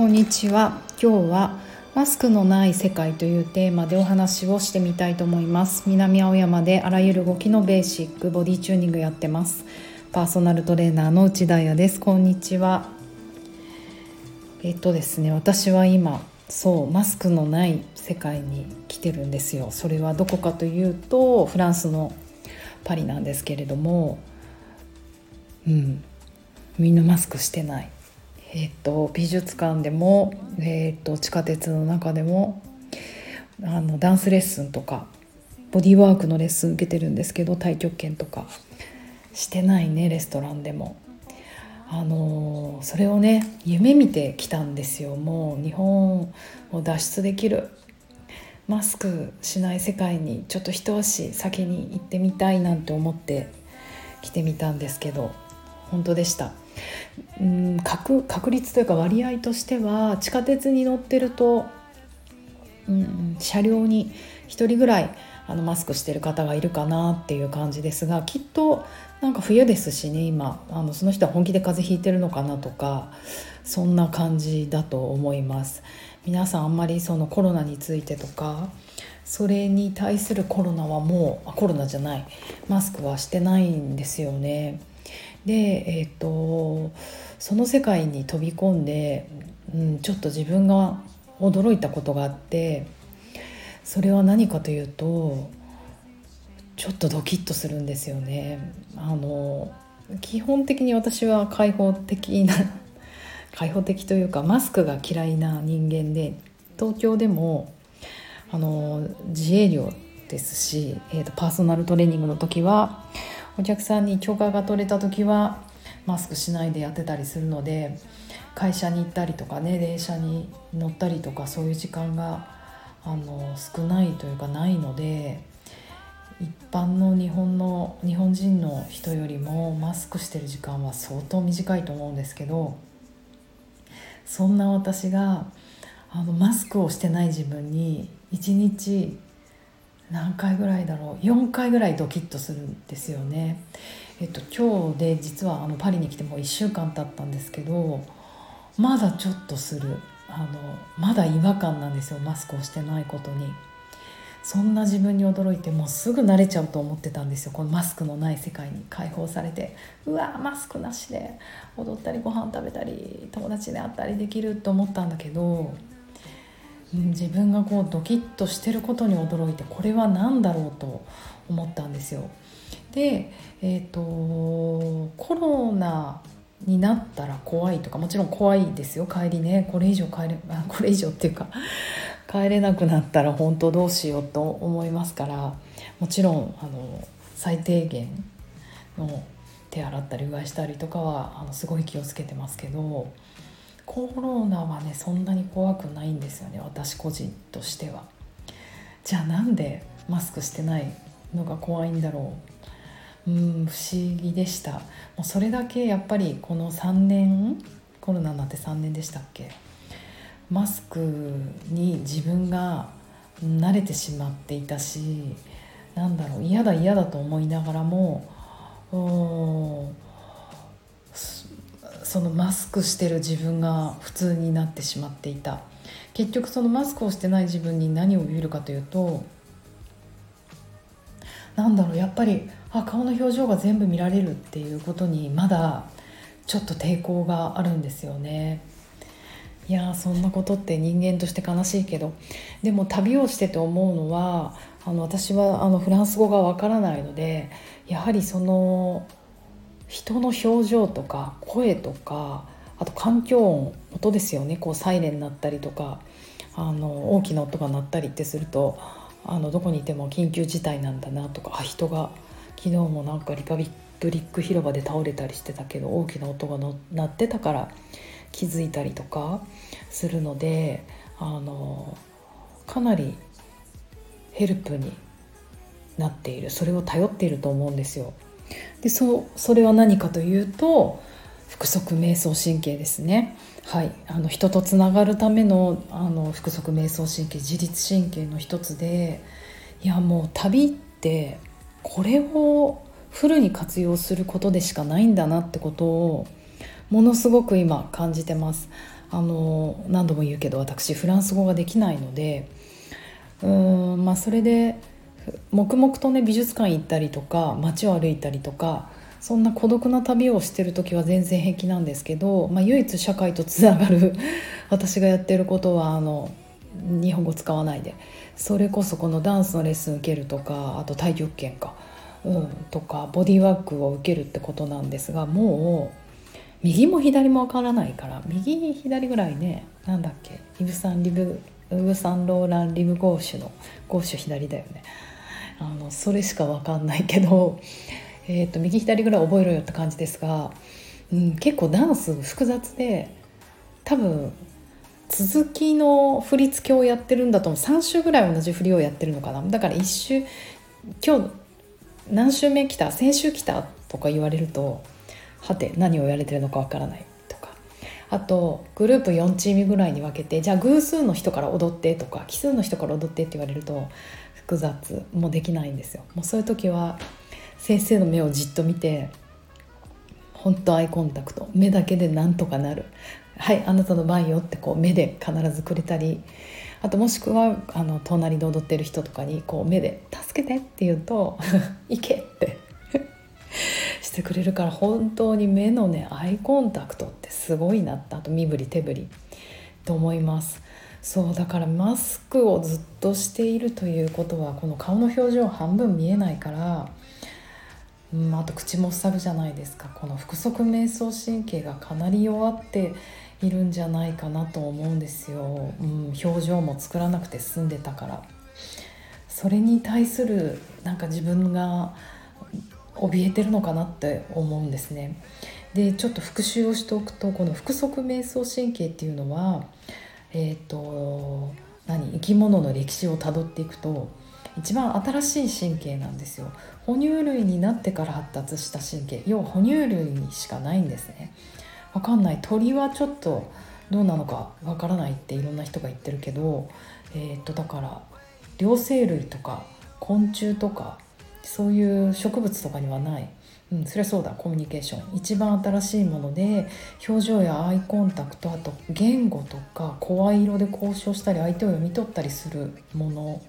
こんにちは。今日はマスクのない世界というテーマでお話をしてみたいと思います。南青山であらゆる動きのベーシックボディチューニングやってます。パーソナルトレーナーの内田彩です。こんにちは。えっとですね私は今そうマスクのない世界に来てるんですよ。それはどこかというとフランスのパリなんですけれども。うん。みんなマスクしてない。えーと、美術館でも、えーと、地下鉄の中でもあのダンスレッスンとかボディーワークのレッスン受けてるんですけど太極拳とかしてないねレストランでも。あのそれをね夢見てきたんですよ。もう日本を脱出できる。マスクしない世界にちょっと一足先に行ってみたいなんて思って来てみたんですけど本当でした。うん確確率というか割合としては地下鉄に乗ってると、うん、車両に1人ぐらいあのマスクしてる方がいるかなっていう感じですがきっとなんか冬ですしね今あのその人は本気で風邪ひいてるのかなとかそんな感じだと思います。皆さんあんまりそのコロナについてとかそれに対するコロナはもうコロナじゃない。マスクはしてないんですよね。で、えーと、その世界に飛び込んで、うん、ちょっと自分が驚いたことがあってそれは何かというとちょっとドキッとするんですよね。あの基本的に私は開放的な開放的というかマスクが嫌いな人間で東京でもあの自営業ですし、えーとパーソナルトレーニングの時はお客さんに許可が取れた時はマスクしないでやってたりするので会社に行ったりとかね電車に乗ったりとかそういう時間があの少ないというかないので一般の日本の日本人の人よりもマスクしてる時間は相当短いと思うんですけどそんな私があのマスクをしてない自分に一日何回ぐらいだろう？4回ぐらいドキッとするんですよね。えっと、今日で実はあのパリに来てもう1週間経ったんですけどまだちょっとする。あのまだ違和感なんですよ。マスクをしてないことに。そんな自分に驚いてもうすぐ慣れちゃうと思ってたんですよ。このマスクのない世界に。解放されてうわマスクなしで踊ったりご飯食べたり友達に会ったりできると思ったんだけど自分がこうドキッとしてることに驚いてこれは何だろうと思ったんですよ。で、えーと、コロナになったら怖いとかもちろん怖いですよ帰りねこれ以上帰れ これ以上っていうか帰れなくなったら本当どうしようと思いますからもちろんあの最低限の手洗ったりうがいしたりとかはあのすごい気をつけてますけどコロナはねそんなに怖くないんですよね私個人としては。じゃあなんでマスクしてないのが怖いんだろう？うん不思議でした。もうそれだけやっぱりこの3年コロナになって3年でしたっけ？マスクに自分が慣れてしまっていたしなんだろう嫌だ嫌だと思いながらもそのマスクしてる自分が普通になってしまっていた結局そのマスクをしてない自分に何を言えるかというとなんだろうやっぱりあ顔の表情が全部見られるっていうことにまだちょっと抵抗があるんですよね。いやそんなことって人間として悲しいけどでも旅をしてて思うのはあの私はあのフランス語がわからないのでやはりその人の表情とか声とかあと環境音音ですよねこうサイレン鳴ったりとかあの大きな音が鳴ったりってするとあのどこにいても緊急事態なんだなとかあ人が昨日もなんかリパブリック広場で倒れたりしてたけど大きな音が鳴ってたから気づいたりとかするのであのかなりヘルプになっているそれを頼っていると思うんですよ。でそそれは何かというと腹側瞑想神経ですね。はい、あの人とつながるためのあの腹側瞑想神経自律神経の一つでいやもう旅ってこれをフルに活用することでしかないんだなってことをものすごく今感じてます。あの何度も言うけど私フランス語ができないのでうーんまあそれで黙々とね美術館行ったりとか街を歩いたりとかそんな孤独な旅をしてる時は全然平気なんですけど、まあ、唯一社会とつながる 私がやってることはあの日本語使わないでそれこそこのダンスのレッスン受けるとかあと太極拳か、うん、とかボディーワークを受けるってことなんですがもう右も左もわからないから右左ぐらいねなんだっけイブ・サンリブウブ・サンローラン・リブ・ゴーシュのゴーシュ左だよね。あのそれしかわかんないけど、えーと、右左ぐらい覚えろよって感じですが、うん、結構ダンス複雑で多分続きの振り付けをやってるんだと思う。3週ぐらい同じ振りをやってるのかな。だから1週今日何週目来た？先週来たとか言われるとはて何をやれてるのかわからないとか。あとグループ4チームぐらいに分けてじゃあ偶数の人から踊ってとか奇数の人から踊ってって言われると複雑もできないんですよ。もうそういう時は先生の目をじっと見て本当アイコンタクト目だけでなんとかなるはいあなたの番よってこう目で必ずくれたりあともしくはあの隣で踊ってる人とかにこう目で「助けて」って言うと「行け」って してくれるから本当に目のねアイコンタクトってすごいなったあと身振り手振りと思いますそうだからマスクをずっとしているということはこの顔の表情半分見えないから、うん、あと口も塞ぐじゃないですか。この腹側瞑想神経がかなり弱っているんじゃないかなと思うんですよ、うん、表情も作らなくて済んでたから。それに対するなんか自分が怯えてるのかなって思うんですね。でちょっと復習をしておくとこの腹側瞑想神経っていうのは、えーと、何生き物の歴史をたどっていくと一番新しい神経なんですよ。哺乳類になってから発達した神経。要哺乳類にしかないんですね。わかんない。鳥はちょっとどうなのかわからないっていろんな人が言ってるけどえっ、ー、とだから両生類とか昆虫とかそういう植物とかにはない、うん、そりゃそうだ。コミュニケーション。一番新しいもので表情やアイコンタクトあと言語とか声色で交渉したり相手を読み取ったりするもの、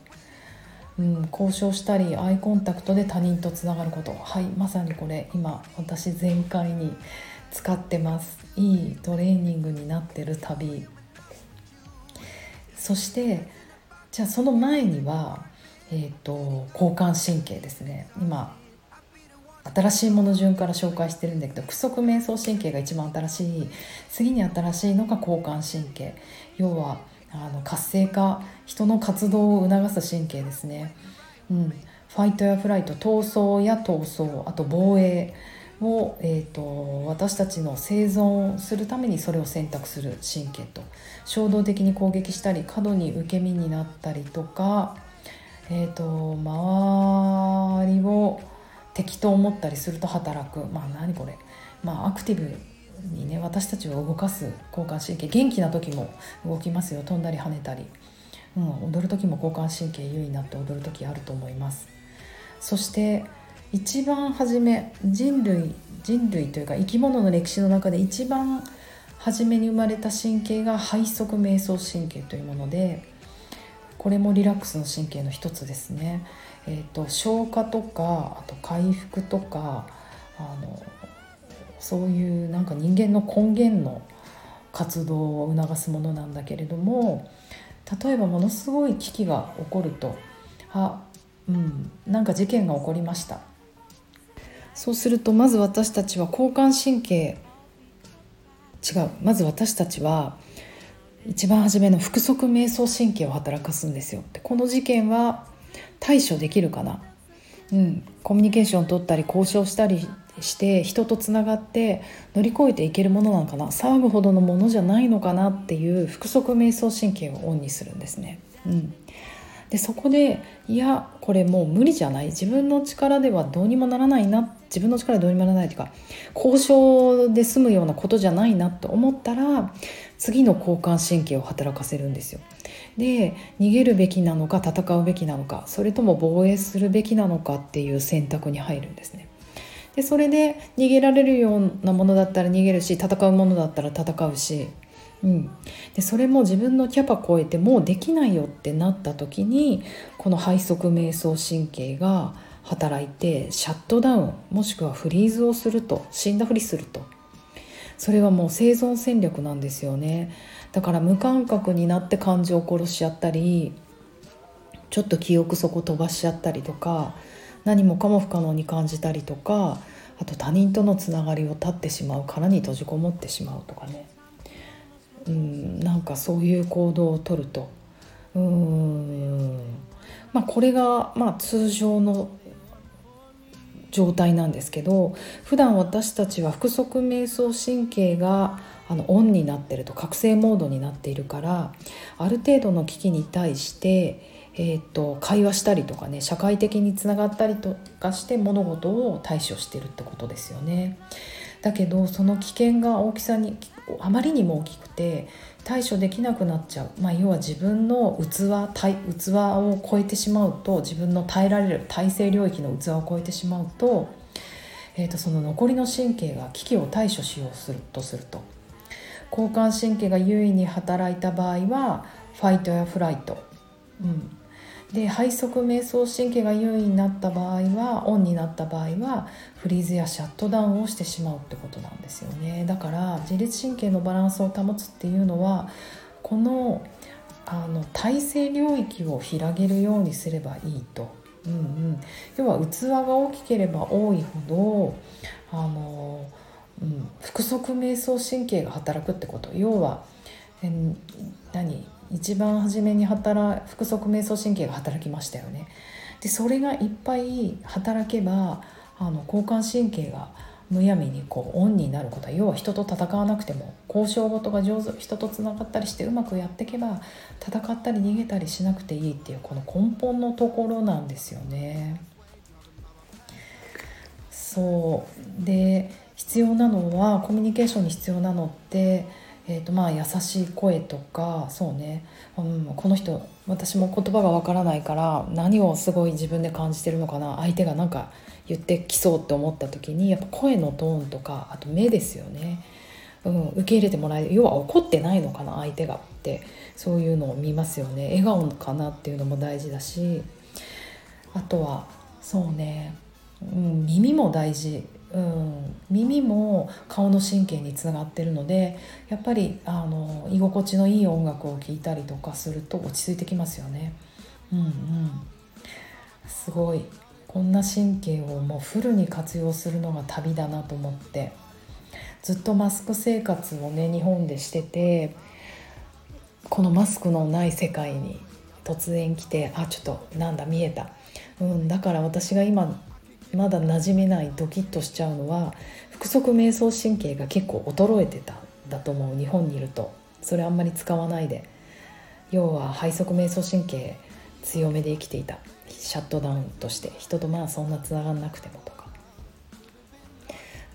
うん、交渉したりアイコンタクトで他人とつながること。はいまさにこれ今私全開に使ってます。いいトレーニングになってる旅。そしてじゃあその前にはえーと、交感神経ですね。今新しいもの順から紹介してるんだけど腹側瞑想神経が一番新しい次に新しいのが交感神経。要はあの活性化人の活動を促す神経ですね、うん、ファイトやフライト闘争や闘争あと防衛を、えーと私たちの生存するためにそれを選択する神経と。衝動的に攻撃したり過度に受け身になったりとかえーと、周りを敵と思ったりすると働く。まあ何これ。まあアクティブにね私たちを動かす交感神経元気な時も動きますよ。飛んだり跳ねたり、うん、踊る時も交感神経優位になって踊る時あると思います。そして一番初め人類人類というか生き物の歴史の中で一番初めに生まれた神経が背側瞑想神経というものでこれもリラックスの神経の一つですね。えーと、消化とかあと回復とかあのそういうなんか人間の根源の活動を促すものなんだけれども例えばものすごい危機が起こるとあうんなんか事件が起こりましたそうするとまず私たちは交感神経違うまず私たちは一番初めの腹側瞑想神経を働かすんですよ。でこの事件は対処できるかな、うん、コミュニケーションを取ったり交渉したりして人とつながって乗り越えていけるものなのかな？騒ぐほどのものじゃないのかなっていう腹側瞑想神経をオンにするんですね。うん、でそこでいやこれもう無理じゃない。自分の力ではどうにもならないな。自分の力でどうにもならないというか交渉で済むようなことじゃないなと思ったら次の交感神経を働かせるんですよ。で逃げるべきなのか戦うべきなのかそれとも防衛するべきなのかっていう選択に入るんですね。でそれで逃げられるようなものだったら逃げるし戦うものだったら戦うし、うん、でそれも自分のキャパ超えてもうできないよってなった時にこの背側瞑想神経が働いてシャットダウンもしくはフリーズをすると死んだふりするとそれはもう生存戦略なんですよね。だから無感覚になって感情を殺しちゃったりちょっと記憶底飛ばしちゃったりとか何もかも不可能に感じたりとかあと他人とのつながりを断ってしまう殻に閉じこもってしまうとかね。うんなんかそういう行動をとると。うん。まあこれがまあ通常の状態なんですけど普段私たちは腹側瞑想神経があのオンになってると覚醒モードになっているからある程度の危機に対して、えーと、会話したりとかね社会的につながったりとかして物事を対処してるってことですよね。だけどその危険が大きさにあまりにも大きくて対処できなくなっちゃう、まあ、要は自分の器器を超えてしまうと自分の耐えられる体制領域の器を超えてしまうと,、えー、とその残りの神経が危機を対処しようするとすると。交感神経が優位に働いた場合はファイトやフライト、うん、で背側瞑想神経が優位になった場合はオンになった場合はフリーズやシャットダウンをしてしまうってことなんですよね。だから自律神経のバランスを保つっていうのはこのあの体制領域を広げるようにすればいいと、うんうん、要は器が大きければ多いほどあの、うん、腹側瞑想神経が働くってこと。要はえ何？一番初めに働腹側瞑想神経が働きましたよね。でそれがいっぱい働けばあの交感神経がむやみにこうオンになることは要は人と戦わなくても交渉事が上手人とつながったりしてうまくやっていけば戦ったり逃げたりしなくていいっていうこの根本のところなんですよね。そうで必要なのはコミュニケーションに必要なのってえーとまあ、優しい声とかそうね、うん、この人私も言葉がわからないから何をすごい自分で感じてるのかな。相手が何か言ってきそうって思った時にやっぱ声のトーンとかあと目ですよね、うん、受け入れてもらえる。要は怒ってないのかな相手がって。そういうのを見ますよね。笑顔かなっていうのも大事だし。あとはそうね、うん、耳も大事。うん、耳も顔の神経につながってるのでやっぱりあの居心地のいい音楽を聴いたりとかすると落ち着いてきますよね。うんうん、すごい。こんな神経をもうフルに活用するのが旅だなと思って。ずっとマスク生活をね日本でしててこのマスクのない世界に突然来てあちょっとなんだ見えた、うん、だから私が今まだ馴染めないドキッとしちゃうのは腹側瞑想神経が結構衰えてただと思う日本にいると。それあんまり使わないで。要は背側瞑想神経強めで生きていた。シャットダウンとして。人とまあそんなつながんなくてもとか。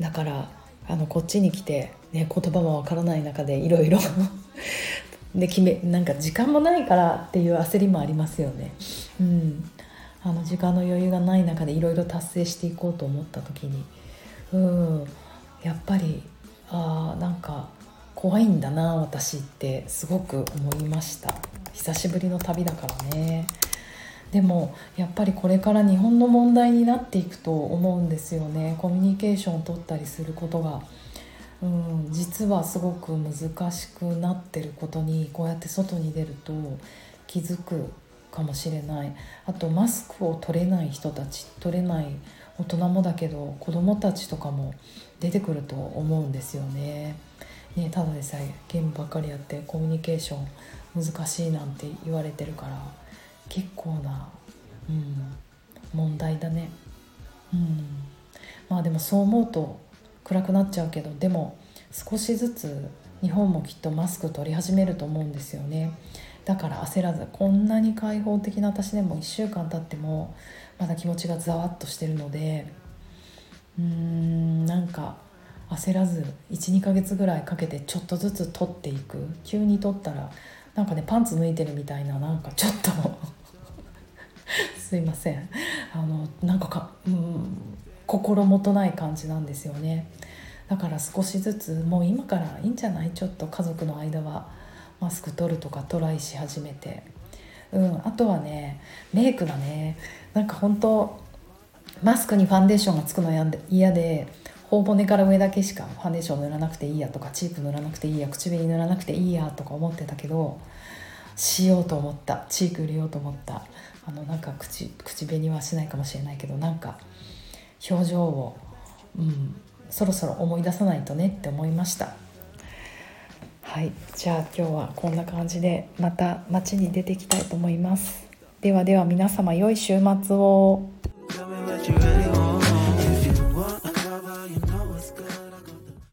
だからあのこっちに来て、ね、言葉もわからない中でいろいろ。で決めなんか時間もないからっていう焦りもありますよね。うん、あの時間の余裕がない中でいろいろ達成していこうと思った時にうんやっぱりあなんか怖いんだな私ってすごく思いました。久しぶりの旅だからね。でもやっぱりこれから日本の問題になっていくと思うんですよね。コミュニケーションを取ったりすることが、うん、実はすごく難しくなってることにこうやって外に出ると気づくかもしれないあとマスクを取れない人たち取れない大人もだけど子供たちとかも出てくると思うんですよね。ねただでさえゲームばっかりやってコミュニケーション難しいなんて言われてるから結構な、うん、問題だね。うん、まあでもそう思うと暗くなっちゃうけどでも少しずつ日本もきっとマスク取り始めると思うんですよね。だから焦らずこんなに開放的な私でも1週間経ってもまだ気持ちがざわっとしてるのでうーんなんか焦らず12ヶ月ぐらいかけてちょっとずつ取っていく。急に取ったらなんかねパンツ脱いでるみたいななんかちょっと すいません。あのなんかか、うん、心もとない感じなんですよね。だから少しずつもう今からいいんじゃない？ちょっと家族の間は。マスク取るとかトライし始めて。うんあとはねメイクだねなんか本当マスクにファンデーションがつくの嫌で頬骨から上だけしかファンデーション塗らなくていいやとかチーク塗らなくていいや口紅塗らなくていいやとか思ってたけどしようと思った。チーク入れようと思った。あのなんか口口紅はしないかもしれないけどなんか表情を、うん、そろそろ思い出さないとねって思いました。はい。じゃあ今日はこんな感じでまた街に出ていきたいと思います。ではでは皆様良い週末を。